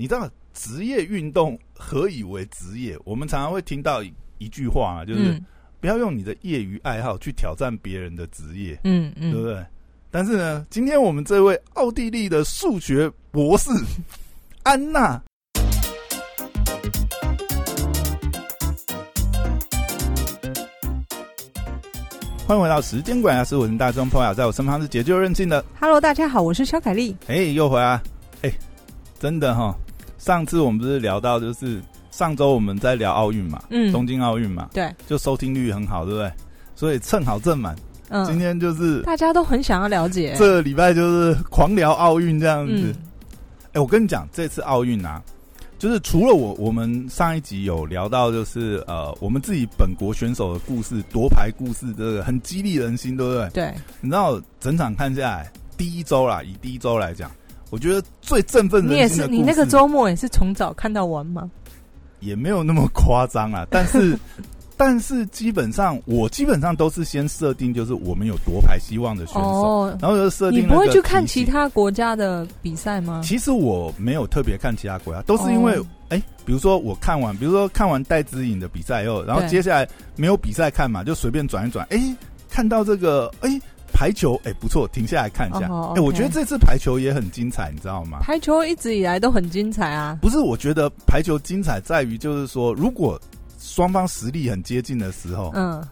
你知道职业运动何以为职业？我们常常会听到一一句话啊，就是、嗯不要用你的业余爱好去挑战别人的职业，嗯嗯，对不对？但是呢，今天我们这位奥地利的数学博士 安娜。欢迎回到时间管家，是我是大众朋友，在我身旁是解救任性的 Hello，大家好，我是肖凯丽。哎、又回来，哎、真的哈！上次我们不是聊到，就是上周我们在聊奥运嘛，嗯，东京奥运嘛，对，就收听率很好，对不对？所以蹭好正满，嗯，今天就是大家都很想要了解。这个礼拜就是狂聊奥运这样子。嗯哎、我跟你讲，这次奥运啊，就是除了我，我们上一集有聊到，就是呃，我们自己本国选手的故事、夺牌故事，这个很激励人心，对不对？对，你知道整场看下来，第一周啦，以第一周来讲，我觉得最振奋你也是，人心的故事，你那个周末也是从早看到晚吗？也没有那么夸张啊，但是 但是基本上我基本上都是先设定，就是我们有夺牌希望的选手，哦，然后就设定你不会去看其。他国家的比赛吗？其实我没有特别看其他国家，都是因为哦哎、比如说我看完，比如说看完戴资颖的比赛以后，然后接下来没有比赛看嘛，就随便转一转，哎、看到这个哎、排球，哎、不错，停下来看一下。哎、哦我觉得这次排球也很精彩，你知道吗？排球一直以来都很精彩啊。不是，我觉得排球精彩在于就是说，如果双方实力很接近的时候，嗯，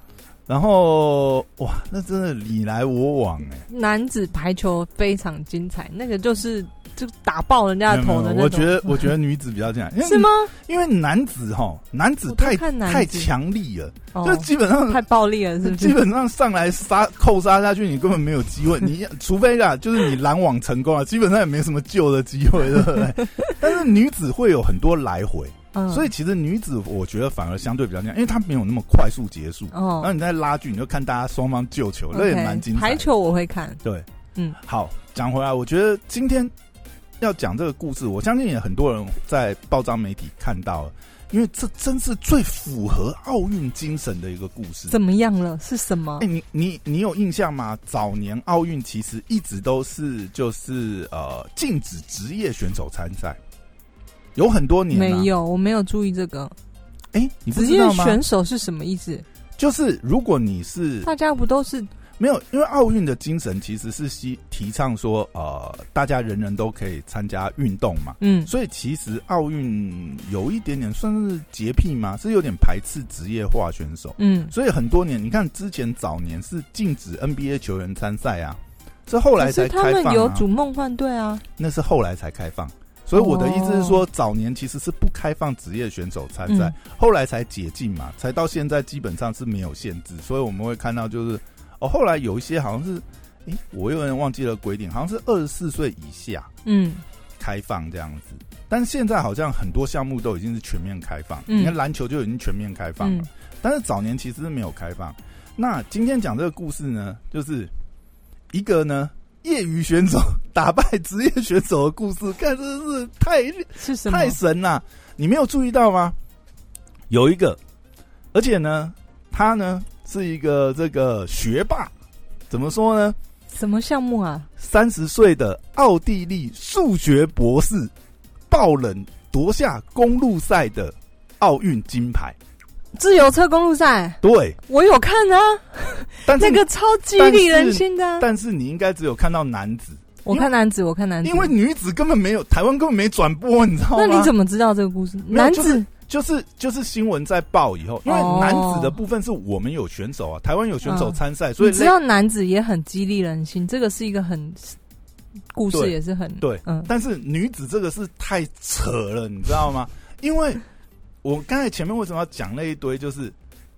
然后哇，那真的你来我往哎、男子排球非常精彩，那个就是就打爆人家的头的那种。我觉得我觉得女子比较精彩，因为 是吗？因为男子哈，男子太太强力了，哦就，基本上太暴力了，是不是基？本上上来杀扣杀下去，你根本没有机会。你 除非啊，就是你拦网成功啊，基本上也没什么救的机会，对不对？但是女子会有很多来回，嗯，所以其实女子我觉得反而相对比较那样，因为她没有那么快速结束。哦然后哦，你在拉锯，你就看大家双方救球，那也蛮精彩。排球我会看，对，嗯，好，讲回来，我觉得今天要讲这个故事，我相信也很多人在报章媒体看到了，因为这真是最符合奥运精神的一个故事。怎么样了？是什么哎、？你你你有印象吗？早年奥运其实一直都是就是呃禁止职业选手参赛，有很多年、啊、没。有，我没有注意这个。哎、你不职业知道吗？选手是什么意思？就是如果你是大家不都是没有，因为奥运的精神其实是希提倡说呃大家人人都可以参加运动嘛，嗯所以其实奥运有一点点算是洁癖吗？是有点排斥职业化选手。嗯？所以很多年，你看之前早年是禁止 NBA 球员参赛啊，这后来才他开放、们有啊。组梦幻队啊，那是后来才开放。所以我的意思是说，哦早年其实是不开放职业选手参赛，嗯后来才解禁嘛，才到现在基本上是没有限制。所以我们会看到，就是哦，后来有一些好像是，诶、我有点忘记了规定，好像是二十四岁以下嗯开放这样子。但是现在好像很多项目都已经是全面开放，嗯你看篮球就已经全面开放了，嗯但是早年其实是没有开放。那今天讲这个故事呢，就是一个呢业余选手打败职业选手的故事，看真的是太是什么太？神了！你没有注意到吗？有一个，而且呢，他呢是一个这个学霸，怎么说呢？什么项目啊？三十岁的奥地利数学博士，爆冷夺下公路赛的奥运金牌。自由车公路赛，对，我有看啊，但是那个超激励人心的啊。但是你应该只有看到男子，我看男子，我看男子，因为女子根本没有，台湾根本没转播，你知道吗？那你怎么知道这个故事？男子。就是就是新闻在报以后，因为哦。男子的部分是我们有选手啊，台湾有选手参赛，所以你知道男子也很激励人心，这个是一个很故事，也是很对。嗯。但是女子这个是太扯了，你知道吗？因为我刚才前面为什么要讲那一堆，就是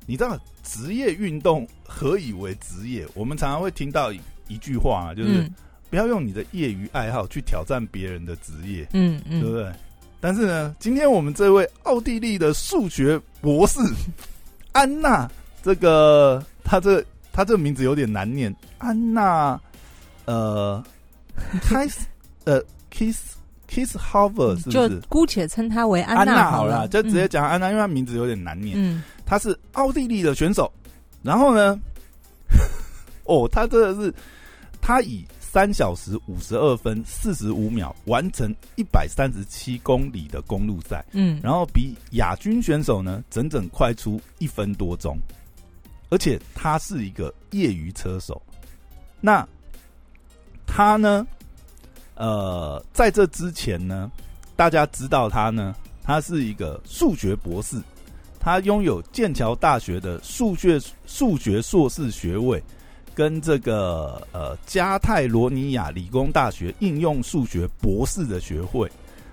你知道职业运动何以为职业？我们常常会听到一一句话啊，就是、嗯不要用你的业余爱好去挑战别人的职业，嗯嗯，对不对？但是呢，今天我们这位奥地利的数学博士 安娜，这个她这她这个名字有点难念，安娜呃 Kiss 呃 Kiss Kiss Hover 是不？就是姑且称他为安娜好了，就直接讲安娜，因为她名字有点难念。嗯她是奥地利的选手，然后呢，哦，她真的是，她以三小时五十二分四十五秒完成一百三十七公里的公路赛，嗯，然后比亚军选手呢整整快出一分多钟，而且他是一个业余车手。那他呢？呃，在这之前呢，大家知道他呢，他是一个数学博士，他拥有剑桥大学的数学数学硕士学位，跟这个呃加泰罗尼亚理工大学应用数学博士的学位。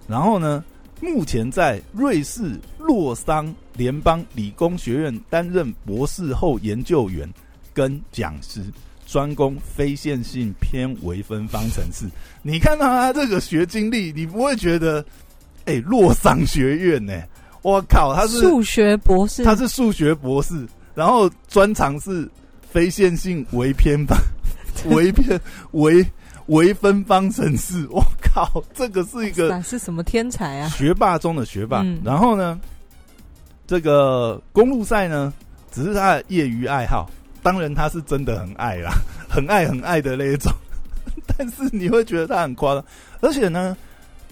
然后呢，目前在瑞士洛桑联邦理工学院担任博士后研究员跟讲师。专攻非线性偏微分方程式。你看到他这个学经历，你不会觉得，哎，洛桑学院呢？我靠，他是数学博士，他是数学博士，然后专长是非线性微偏方、微偏微微分方程式。我靠，这个是一个是什么天才啊？学霸中的学霸。然后呢，这个公路赛呢，只是他的业余爱好。当然，他是真的很爱啦，很爱很爱的那一种。但是你会觉得他很夸张，而且呢，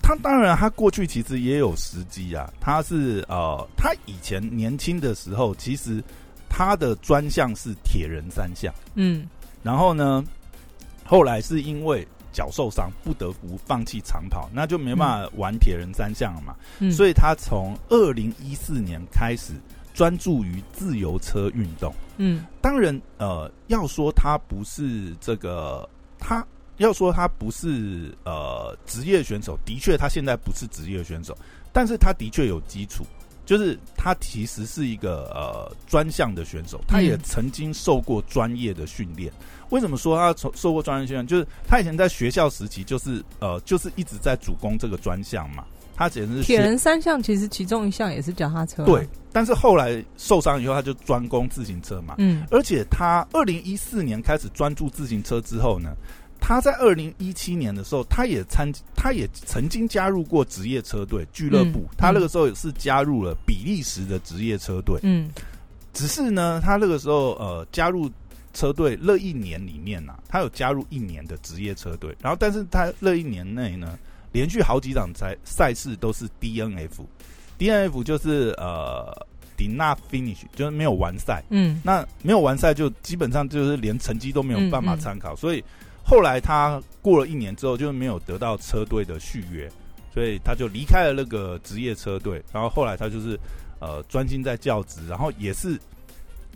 他当然他过去其实也有时机啊。他是呃，他以前年轻的时候，其实他的专项是铁人三项。嗯，然后呢，后来是因为脚受伤，不得不放弃长跑，那就没办法玩铁人三项了嘛。嗯，所以他从二零一四年开始。专注于自由车运动，嗯，当然，呃，要说他不是这个，他要说他不是呃职业选手，的确他现在不是职业选手，但是他的确有基础，就是他其实是一个呃专项的选手，他也曾经受过专业的训练。为什么说他受受过专业训练？就是他以前在学校时期，就是呃，就是一直在主攻这个专项嘛。他简直是铁人三项，其实其中一项也是脚踏车。对，但是后来受伤以后，他就专攻自行车嘛。嗯，而且他二零一四年开始专注自行车之后呢，他在二零一七年的时候，他也参，他也曾经加入过职业车队俱乐部。他那个时候也是加入了比利时的职业车队。嗯，只是呢，他那个时候呃加入车队那一年里面呐，他有加入一年的职业车队，然后但是他那一年内呢。连续好几场赛赛事都是 DNF，DNF 就是呃 did not finish，就是没有完赛。嗯，那没有完赛就基本上就是连成绩都没有办法参考，所以后来他过了一年之后就没有得到车队的续约，所以他就离开了那个职业车队。然后后来他就是呃专心在教职，然后也是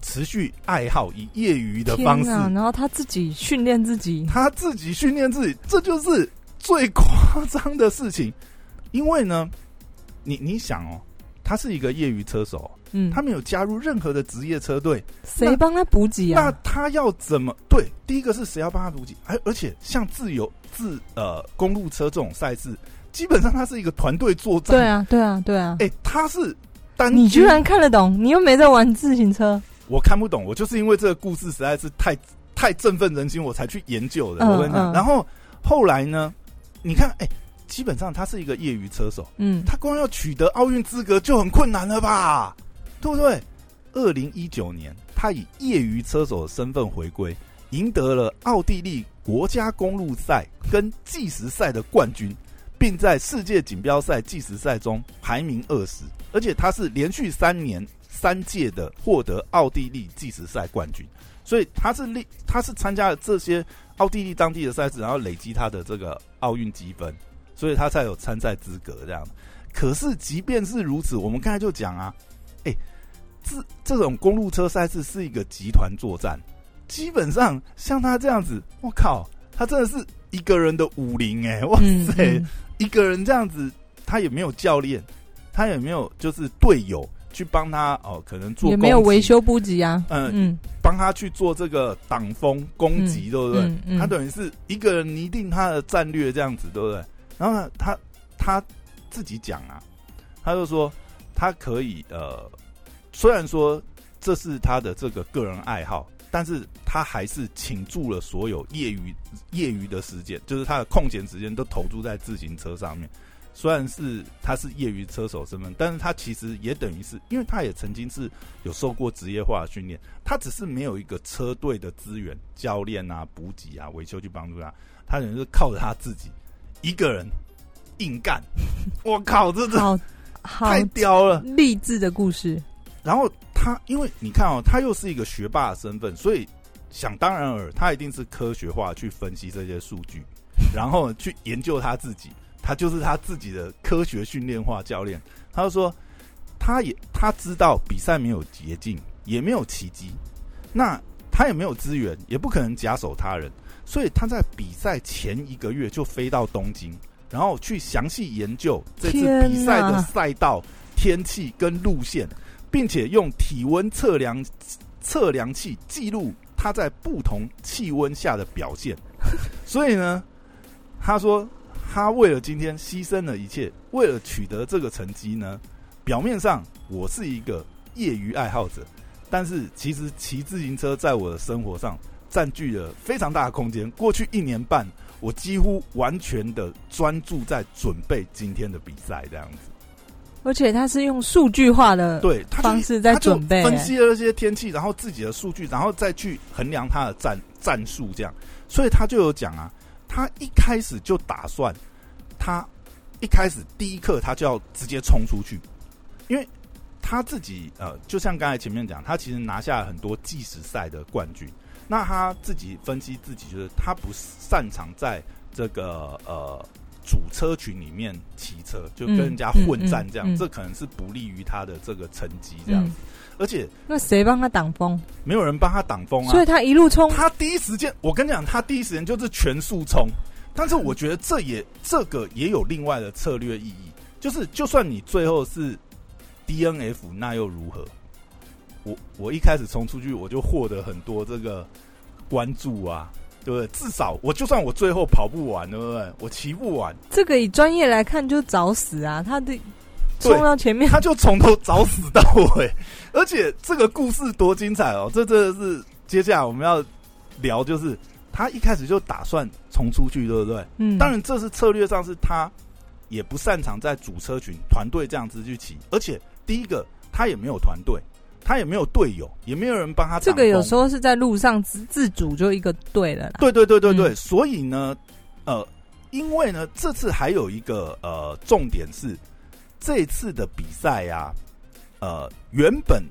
持续爱好以业余的方式，然后他自己训练自己，他自己训练自己，这就是。最夸张的事情，因为呢，你你想哦，他是一个业余车手，嗯，他没有加入任何的职业车队，谁帮他补给啊？那他要怎么？对，第一个是谁要帮他补给？而而且像自由自呃公路车这种赛事，基本上他是一个团队作战。对啊，对啊，对啊。哎，他是单，你居然看得懂？你又没在玩自行车，我看不懂。我就是因为这个故事实在是太太振奋人心，我才去研究的。我跟你讲，然后后来呢？你看，哎，基本上他是一个业余车手，嗯，他光要取得奥运资格就很困难了吧？对不对？二零一九年，他以业余车手的身份回归，赢得了奥地利国家公路赛跟计时赛的冠军，并在世界锦标赛计时赛中排名二十，而且他是连续三年三届的获得奥地利计时赛冠军，所以他是立，他是参加了这些。奥地利当地的赛事，然后累积他的这个奥运积分，所以他才有参赛资格。这样，可是即便是如此，我们刚才就讲啊，哎，这这种公路车赛事是一个集团作战，基本上像他这样子，我靠，他真的是一个人的武林哎，哇塞，一个人这样子，他也没有教练，他也没有就是队友。去帮他哦，可能做也没有维修补给啊，嗯嗯，帮他去做这个挡风攻击，对不对？他等于是一个人拟定他的战略这样子，对不对？然后呢，他他自己讲啊，他就说他可以呃，虽然说这是他的这个个人爱好，但是他还是倾注了所有业余业余的时间，就是他的空闲时间都投注在自行车上面。虽然是他是业余车手身份，但是他其实也等于是，因为他也曾经是有受过职业化的训练，他只是没有一个车队的资源、教练啊、补给啊、维修去帮助他。他等于是靠着他自己一个人硬干。我靠，这这太屌了！励志的故事。然后他，因为你看哦，他又是一个学霸的身份，所以想当然尔，他一定是科学化去分析这些数据，然后去研究他自己，他就是他自己的科学训练化教练。他就说，他也他知道比赛没有捷径，也没有奇迹，那他也没有资源，也不可能假手他人，所以他在比赛前一个月就飞到东京，然后去详细研究这次比赛的赛道、天气跟路线。并且用体温测量测量器记录他在不同气温下的表现。所以呢，他说他为了今天牺牲了一切，为了取得这个成绩呢，表面上我是一个业余爱好者，但是其实骑自行车在我的生活上占据了非常大的空间。过去一年半，我几乎完全的专注在准备今天的比赛，这样子。而且他是用数据化的对，方式在准备，分析了这些天气，然后自己的数据，然后再去衡量他的战战术，这样。所以他就有讲啊，他一开始就打算，他一开始第一刻他就要直接冲出去，因为他自己呃，就像刚才前面讲，他其实拿下了很多计时赛的冠军。那他自己分析自己，就是他不擅长在这个呃。主车群里面骑车，就跟人家混战这样，嗯嗯嗯这可能是不利于他的这个成绩这样子。而且那谁帮他挡风？没有人帮他挡风啊，所以他一路冲，他第一时间，我跟你讲，他第一时间就是全速冲。但是我觉得这也这个也有另外的策略意义，就是就算你最后是 DNF，那又如何？我我一开始冲出去，我就获得很多这个关注啊，对不对？至少我就算我最后跑不完，对不对？我骑不完，这个以专业来看就找死啊！他的对冲到前面，他就从头找死到尾，而且这个故事多精彩哦！这真的是接下来我们要聊，就是他一开始就打算冲出去，对不对？嗯，当然，这是策略上是他也不擅长在主车群团队这样子去骑，而且第一个他也没有团队，他也没有队友，也没有人帮他。这个有时候是在路上自自主就一个队了啦。对对对对对，嗯所以呢，呃，因为呢，这次还有一个呃重点是，这次的比赛呀、呃，原本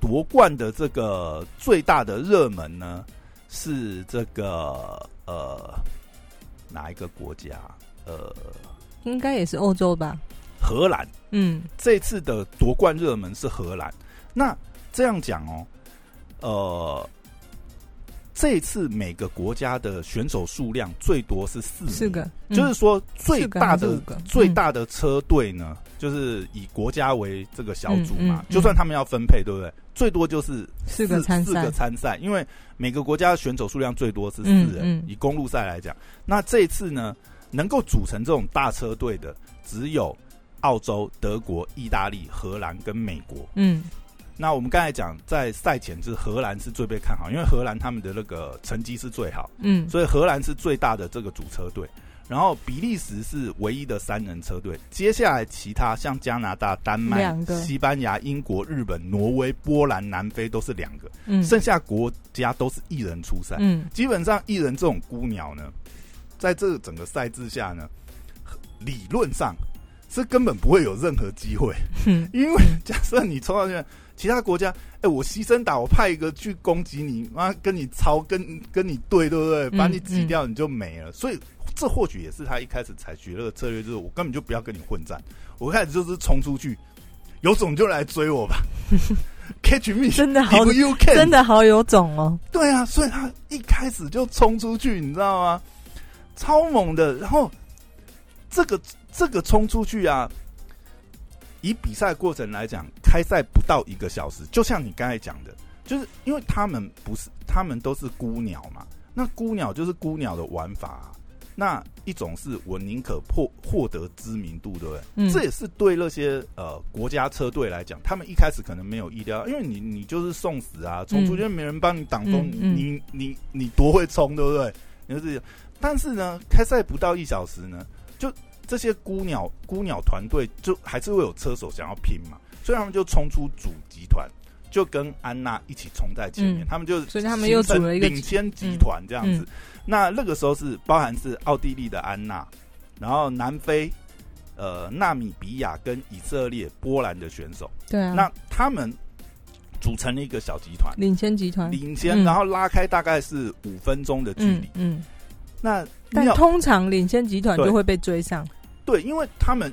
夺冠的这个最大的热门呢是这个呃哪一个国家？呃，应该也是欧洲吧？荷兰。嗯这次的夺冠热门是荷兰。那这样讲哦，呃，这次每个国家的选手数量最多是四名。四个，嗯。就是说最大的最大的车队呢，就是以国家为这个小组嘛就算他们要分配，对不对？最多就是四个参赛。四个，参赛，因为每个国家的选手数量最多是四嗯人。嗯。以公路赛来讲，那这一次呢，能够组成这种大车队的只有澳洲、德国、意大利、荷兰跟美国。嗯那我们刚才讲，在赛前就是荷兰是最被看好，因为荷兰他们的那个成绩是最好，嗯，所以荷兰是最大的这个主车队。然后比利时是唯一的三人车队，接下来其他像加拿大、丹麦西班牙、英国、日本、挪威、波兰、南非都是两个，嗯。剩下国家都是一人出赛。嗯。基本上一人这种孤鸟呢，在这个整个赛制下呢，理论上是根本不会有任何机会，嗯。因为假设你抽到去，其他国家，哎、我牺牲打，我派一个去攻击你，妈跟你超，跟跟你对，对不对？嗯把你挤掉，你就没了。所以这或许也是他一开始采取那个策略，就是我根本就不要跟你混战，我一开始就是冲出去，有种就来追我吧，catch me，真的好 you can，真的好有种哦。对啊，所以他一开始就冲出去，你知道吗？超猛的。然后这个这个冲出去啊，以比赛过程来讲，开赛不到一个小时，就像你刚才讲的，就是因为他们不是，他们都是孤鸟嘛。那孤鸟就是孤鸟的玩法啊、那一种是我宁可破获得知名度，对不对？嗯这也是对那些呃国家车队来讲，他们一开始可能没有意料，因为你你就是送死啊，冲出去嗯没人帮你挡风，嗯嗯你你你多会冲，对不对？你就是，但是呢，开赛不到一小时呢，就这些孤鸟孤鸟团队就还是会有车手想要拼嘛，所以他们就冲出主集团，就跟安娜一起冲在前面，嗯他们就所以他们又组了一个领先集团这样子。嗯那那个时候是包含是奥地利的安娜，然后南非、呃纳米比亚跟以色列、波兰的选手，对啊，那他们组成了一个小集团，领先集团，领先，嗯。然后拉开大概是五分钟的距嗯离。嗯，那但通常领先集团对。就会被追上，对，因为他们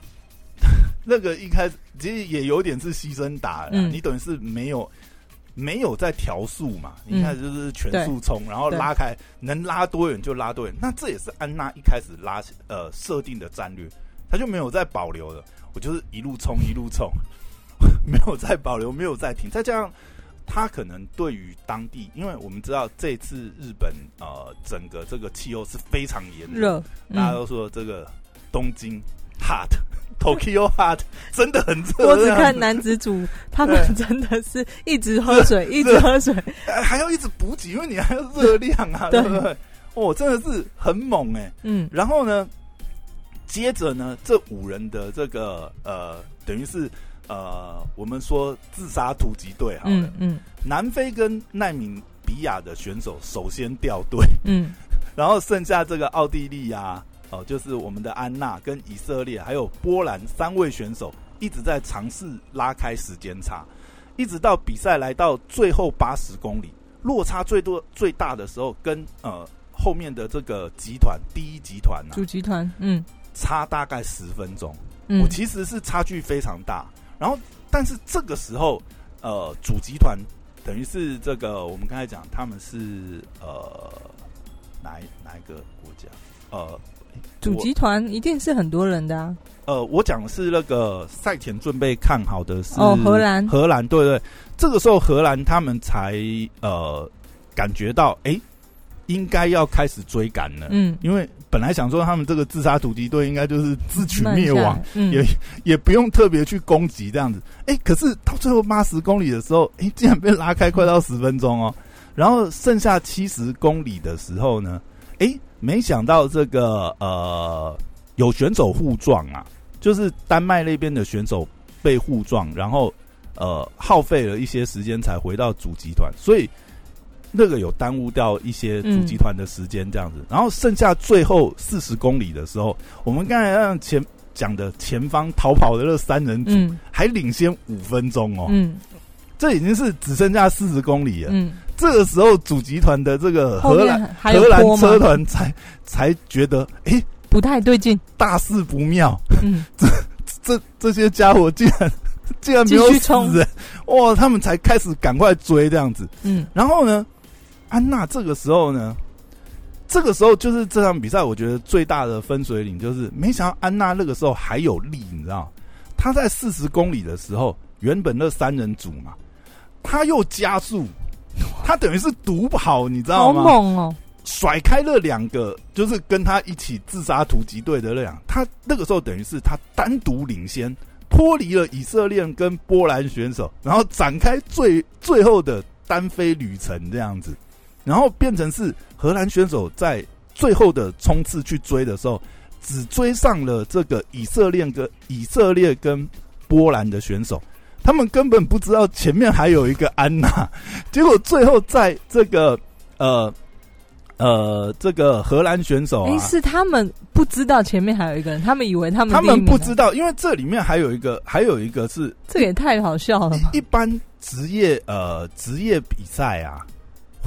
那个一开始其实也有点是牺牲打你等于是没有没有在调速嘛，嗯你看就是全速冲，然后拉开能拉多远就拉多远。那这也是安娜一开始拉呃设定的战略，他就没有再保留了，我就是一路冲一路冲，没有再保留，没有再停。再加上他可能对于当地，因为我们知道这次日本呃整个这个气候是非常炎热，热，嗯，大家都说这个东京 hot。Tokyo hot 真的很热，我只看男子组，他们真的是一直喝水，一直喝水，呃还要一直补给，因为你还要热量啊，对。对不对？哦，真的是很猛哎、嗯。然后呢，接着呢，这五人的这个呃，等于是呃，我们说自杀突击队好了，嗯嗯。南非跟奈米比亚的选手首先掉队，嗯。然后剩下这个奥地利啊，哦、就是我们的安娜跟以色列还有波兰三位选手一直在尝试拉开时间差，一直到比赛来到最后八十公里，落差最多最大的时候，跟呃后面的这个集团第一集团啊主集团，嗯差大概十分钟，嗯我，其实是差距非常大。然后，但是这个时候，呃，主集团等于是这个我们刚才讲，他们是呃哪一哪一个国家？呃，主集团一定是很多人的啊，呃，我讲的是那个赛前准备看好的是哦荷兰。荷兰对对，这个时候荷兰他们才呃感觉到，哎、应该要开始追赶了，嗯，因为本来想说他们这个自杀突击队应该就是自取灭亡，，嗯。也也不用特别去攻击这样子。哎、可是到最后八十公里的时候，哎、竟然被拉开快到十分钟哦。然后剩下七十公里的时候呢，哎、没想到这个呃有选手互撞啊，就是丹麦那边的选手被互撞，然后呃耗费了一些时间才回到主集团，所以。那个有耽误掉一些主集团的时间，这样子。然后剩下最后四十公里的时候，我们刚才让前讲的前方逃跑的那三人组嗯还领先五分钟哦，嗯这已经是只剩下四十公里了。嗯，这个时候主集团的这个荷兰荷兰车团才才觉得，哎、不太对劲，大事不妙，嗯。这这这些家伙竟然竟然没有死人，哇！他们才开始赶快追这样子。嗯。然后呢，安娜这个时候呢，这个时候就是这场比赛，我觉得最大的分水岭就是，没想到安娜那个时候还有力，你知道，她在四十公里的时候，原本那三人组嘛，她又加速，他等于是独跑，你知道好吗？猛哦，甩开了两个，就是跟他一起自杀突击队的那两，他那个时候等于是他单独领先，脱离了以色列跟波兰选手，然后展开最最后的单飞旅程这样子，然后变成是荷兰选手在最后的冲刺去追的时候，只追上了这个以色列跟以色列跟波兰的选手。他们根本不知道前面还有一个安娜，结果最后在这个呃呃，这个荷兰选手是他们不知道前面还有一个人，他们以为他们他们不知道，因为这里面还有一个，还有一个是这也太好笑了吧？一般职业呃职业比赛啊，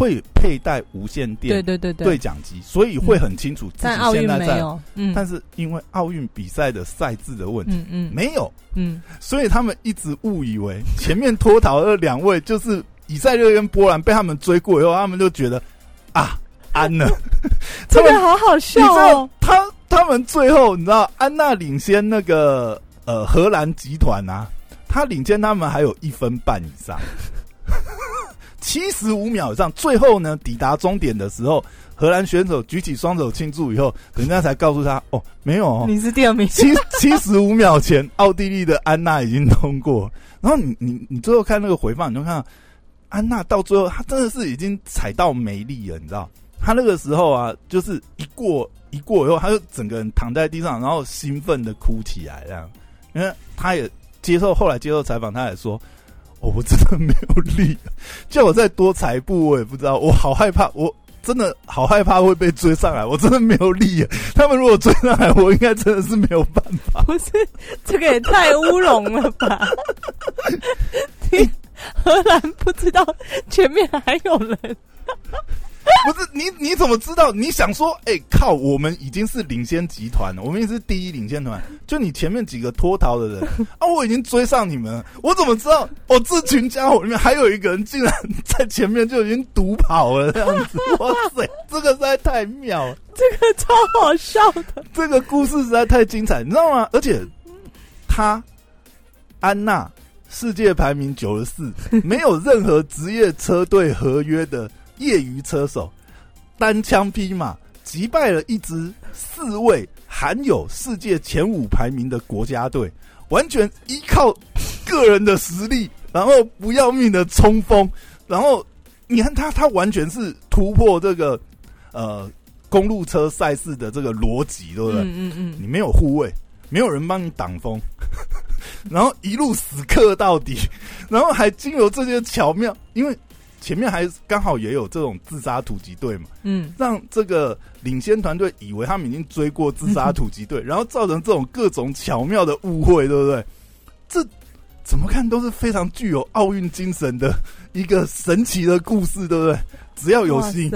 会佩戴无线对电对对。对，讲机，所以会很清楚自己但奥运现在在。嗯。但是因为奥运比赛的赛制的问题，嗯嗯。没有，嗯，所以他们一直误以为前面脱逃的两位就是以色列跟波兰被他们追过以后，他们就觉得啊安了。这个好好笑哦，他他们最后你知道安娜领先那个呃荷兰集团啊，他领先他们还有一分半以上，七十五秒以上。最后呢，抵达终点的时候，荷兰选手举起双手庆祝以后，人家才告诉他哦，没有哦，你是第二名，七七十五秒前，奥地利的安娜已经通过。然后你你你最后看那个回放，你就看到安娜到最后，她真的是已经踩到没力了，你知道？她那个时候啊，就是一过一过以后，她就整个人躺在地上，然后兴奋的哭起来，这样。因为她也接受后来接受采访，她也说：“哦，我真的没有力，叫我再多踩一步，我也不知道，我好害怕，我真的好害怕会被追上来，我真的没有力。他们如果追上来，我应该真的是没有办法。不是，这个也太乌龙了吧？你 荷兰不知道前面还有人。不是你，你怎么知道？你想说，哎靠，我们已经是领先集团了，我们也是第一领先团。就你前面几个脱逃的人 啊，我已经追上你们，我怎么知道？我这群家伙里面还有一个人竟然在前面就已经独跑了，这样子，哇塞，这个实在太妙了，这个超好笑的，这个故事实在太精彩，你知道吗？而且他安娜世界排名九十四，没有任何职业车队合约的。业余车手单枪匹马击败了一支四位含有世界前五排名的国家队，完全依靠个人的实力，然后不要命的冲锋，然后你看他，他完全是突破这个呃公路车赛事的这个逻辑，对不对？嗯嗯嗯，你没有护卫，没有人帮你挡风，然后一路死磕到底，然后还经由这些巧妙，因为。前面还刚好也有这种自杀突击队嘛，嗯，让这个领先团队以为他们已经追过自杀突击队，然后造成这种各种巧妙的误会，对不对？这怎么看都是非常具有奥运精神的一个神奇的故事，对不对？只要有心。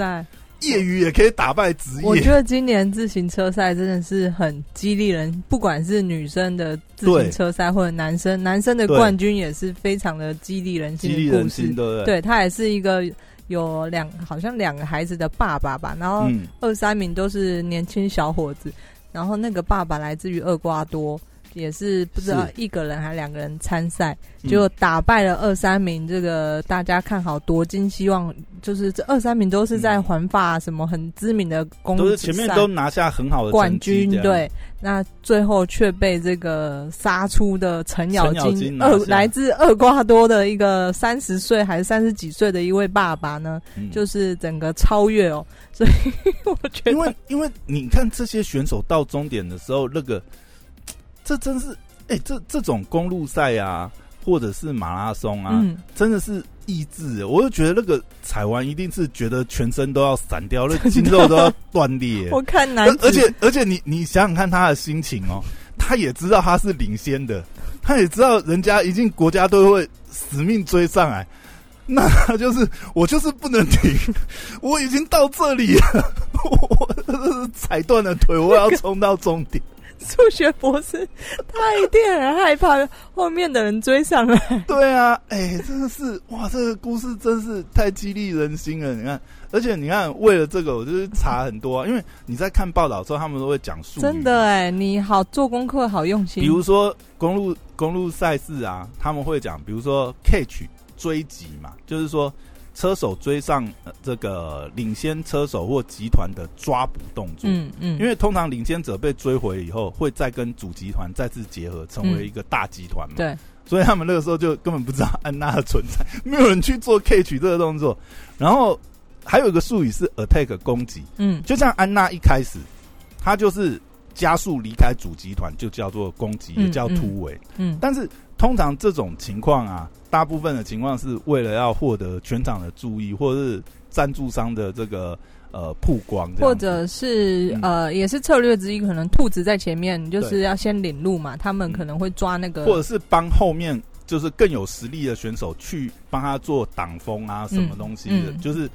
业余也可以打败职业。我觉得今年自行车赛真的是很激励人，不管是女生的自行车赛，或者男生男生的冠军也是非常的激励人心的故事。对，他也是一个有两好像两个孩子的爸爸吧，然后二三名都是年轻小伙子，然后那个爸爸来自于厄瓜多。也是不知道一个人还两个人参赛，就打败了二三名。这个大家看好夺金希望，就是这二三名都是在环法什么很知名的公都是前面都拿下很好的冠军。对，那最后却被这个杀出的程咬金，二来自厄瓜多的一个三十岁还是三十几岁的一位爸爸呢，就是整个超越哦。所以 我觉得，因为因为你看这些选手到终点的时候，那个。这真是，哎，这这种公路赛啊，或者是马拉松啊，真的是意志。我就觉得那个踩完一定是觉得全身都要散掉，那筋肉都要断裂。我看男，而且而且你你想想看他的心情哦，他也知道他是领先的，他也知道人家一定国家队会死命追上来，那他就是我就是不能停，我已经到这里了，我 踩断了腿，我要冲到终点。数学博士，他一定很害怕后面的人追上来。对啊，哎，真的是哇，这个故事真是太激励人心了。你看，而且你看，为了这个，我就是查很多，啊，因为你在看报道之后，他们都会讲述。真的哎，你好做功课，好用心。比如说公路公路赛事啊，他们会讲，比如说 catch 追击嘛，就是说。车手追上这个领先车手或集团的抓捕动作，嗯嗯，因为通常领先者被追回以后，会再跟主集团再次结合，成为一个大集团嘛，对，所以他们那个时候就根本不知道安娜的存在，没有人去做 K 取这个动作。然后还有一个术语是 attack 攻击，嗯，就像安娜一开始，她就是加速离开主集团，就叫做攻击，也叫突围，嗯，但是通常这种情况啊。大部分的情况是为了要获得全场的注意，或者是赞助商的这个呃曝光，或者是呃也是策略之一。可能兔子在前面，就是要先领路嘛。他们可能会抓那个，或者是帮后面就是更有实力的选手去帮他做挡风啊，什么东西的，就是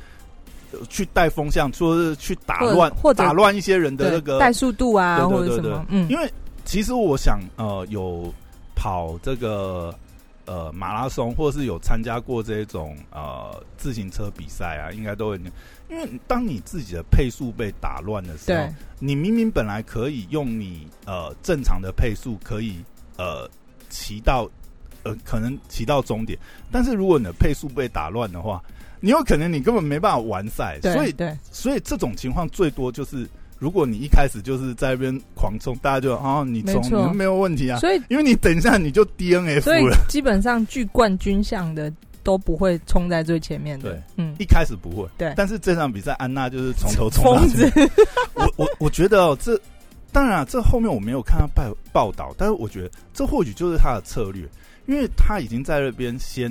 去带风向，说是去打乱或者打乱一些人的那个带速度啊，或者什么。嗯，因为其实我想呃有跑这个。呃，马拉松或者是有参加过这种呃自行车比赛啊，应该都会。因为当你自己的配速被打乱的时候，你明明本来可以用你呃正常的配速可以呃骑到呃可能骑到终点，但是如果你的配速被打乱的话，你有可能你根本没办法完赛。所以，对，所以这种情况最多就是。如果你一开始就是在那边狂冲，大家就哦，你冲你没有问题啊。所以，因为你等一下你就 DNF 了。基本上据冠军项的都不会冲在最前面的。对，嗯，一开始不会。对，但是这场比赛安娜就是从头 冲到尾。我我我觉得哦，这当然啊这后面我没有看到报报道，但是我觉得这或许就是他的策略，因为他已经在那边先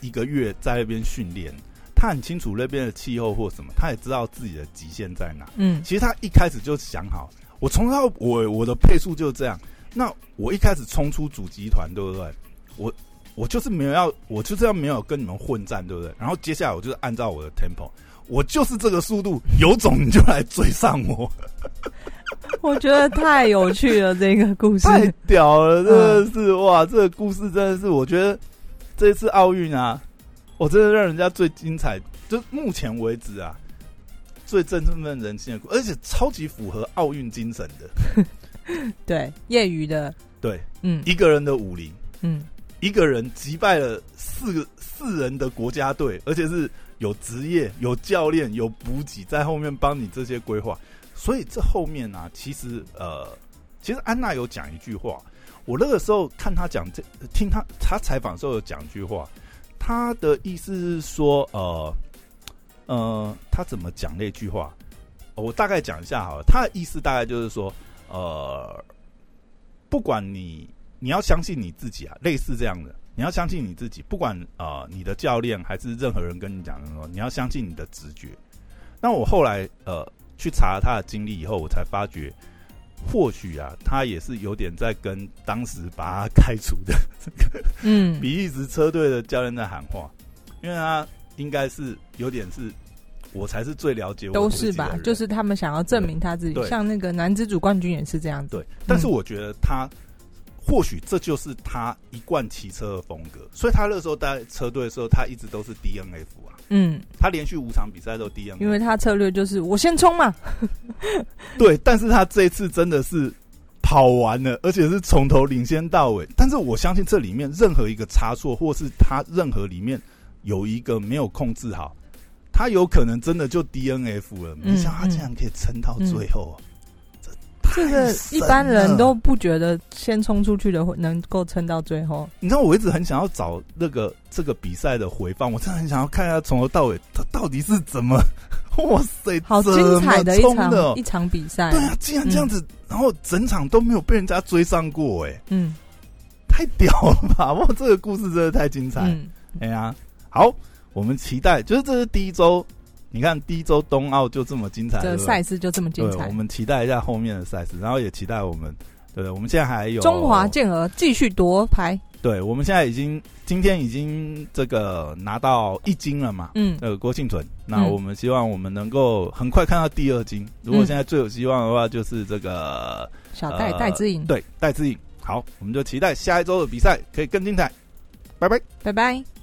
一个月在那边训练，他很清楚那边的气候或什么，他也知道自己的极限在哪。嗯，其实他一开始就想好，我从到我我的配速就这样。那我一开始冲出主集团，对不对？我我就是没有要，我就是要没有跟你们混战，对不对？然后接下来我就是按照我的 tempo，我就是这个速度，有种你就来追上我。我觉得太有趣了，这个故事太屌了，真的是哇！这个故事真的是，我觉得这次奥运啊，我真的让人家最精彩，就目前为止啊，最振奋人心的，而且超级符合奥运精神的。对，业余的，对，嗯，一个人的武林，嗯，一个人击败了四个四人的国家队，而且是有职业、有教练、有补给在后面帮你这些规划。所以这后面啊，其实呃，其实安娜有讲一句话，我那个时候看他讲这，听他他采访时候有讲一句话，他的意思是说，呃呃，他怎么讲那句话？我大概讲一下好了，他的意思大概就是说，呃，不管你你要相信你自己啊，类似这样的，你要相信你自己，不管啊你的教练还是任何人跟你讲的说，你要相信你的直觉。那我后来呃。去查他的经历以后，我才发觉，或许啊，他也是有点在跟当时把他开除的这 个嗯比利时车队的教练在喊话，因为他应该是有点是，我才是最了解我，都是吧？就是他们想要证明他自己，像那个男子组冠军也是这样子。对，但是我觉得他。或许这就是他一贯骑车的风格，所以他那时候在车队的时候，他一直都是 DNF 啊。嗯，他连续五场比赛都 DNF，因为他策略就是我先冲嘛。对，但是他这次真的是跑完了，而且是从头领先到尾。但是我相信这里面任何一个差错，或是他任何里面有一个没有控制好，他有可能真的就 DNF 了。没想到他竟然可以撑到最后。这个一般人都不觉得先冲出去的会能够撑到最后。你知道我一直很想要找那个这个比赛的回放，我真的很想要看一下从头到尾他到底是怎么，哇塞，好精彩的一场一场比赛。对啊，竟然这样子，然后整场都没有被人家追上过，哎，嗯，太屌了吧！哇，这个故事真的太精彩。哎呀，好，我们期待，就是这是第一周。你看第一周冬奥就这么精彩，这赛事就这么精彩。我们期待一下后面的赛事，然后也期待我们，对对？我们现在还有中华健儿继续夺牌。对，我们现在已经今天已经这个拿到一金了嘛？嗯，呃，郭庆存。那我们希望我们能够很快看到第二金。如果现在最有希望的话，就是这个小戴戴之颖。对，戴之颖。好，我们就期待下一周的比赛可以更精彩。拜拜，拜拜。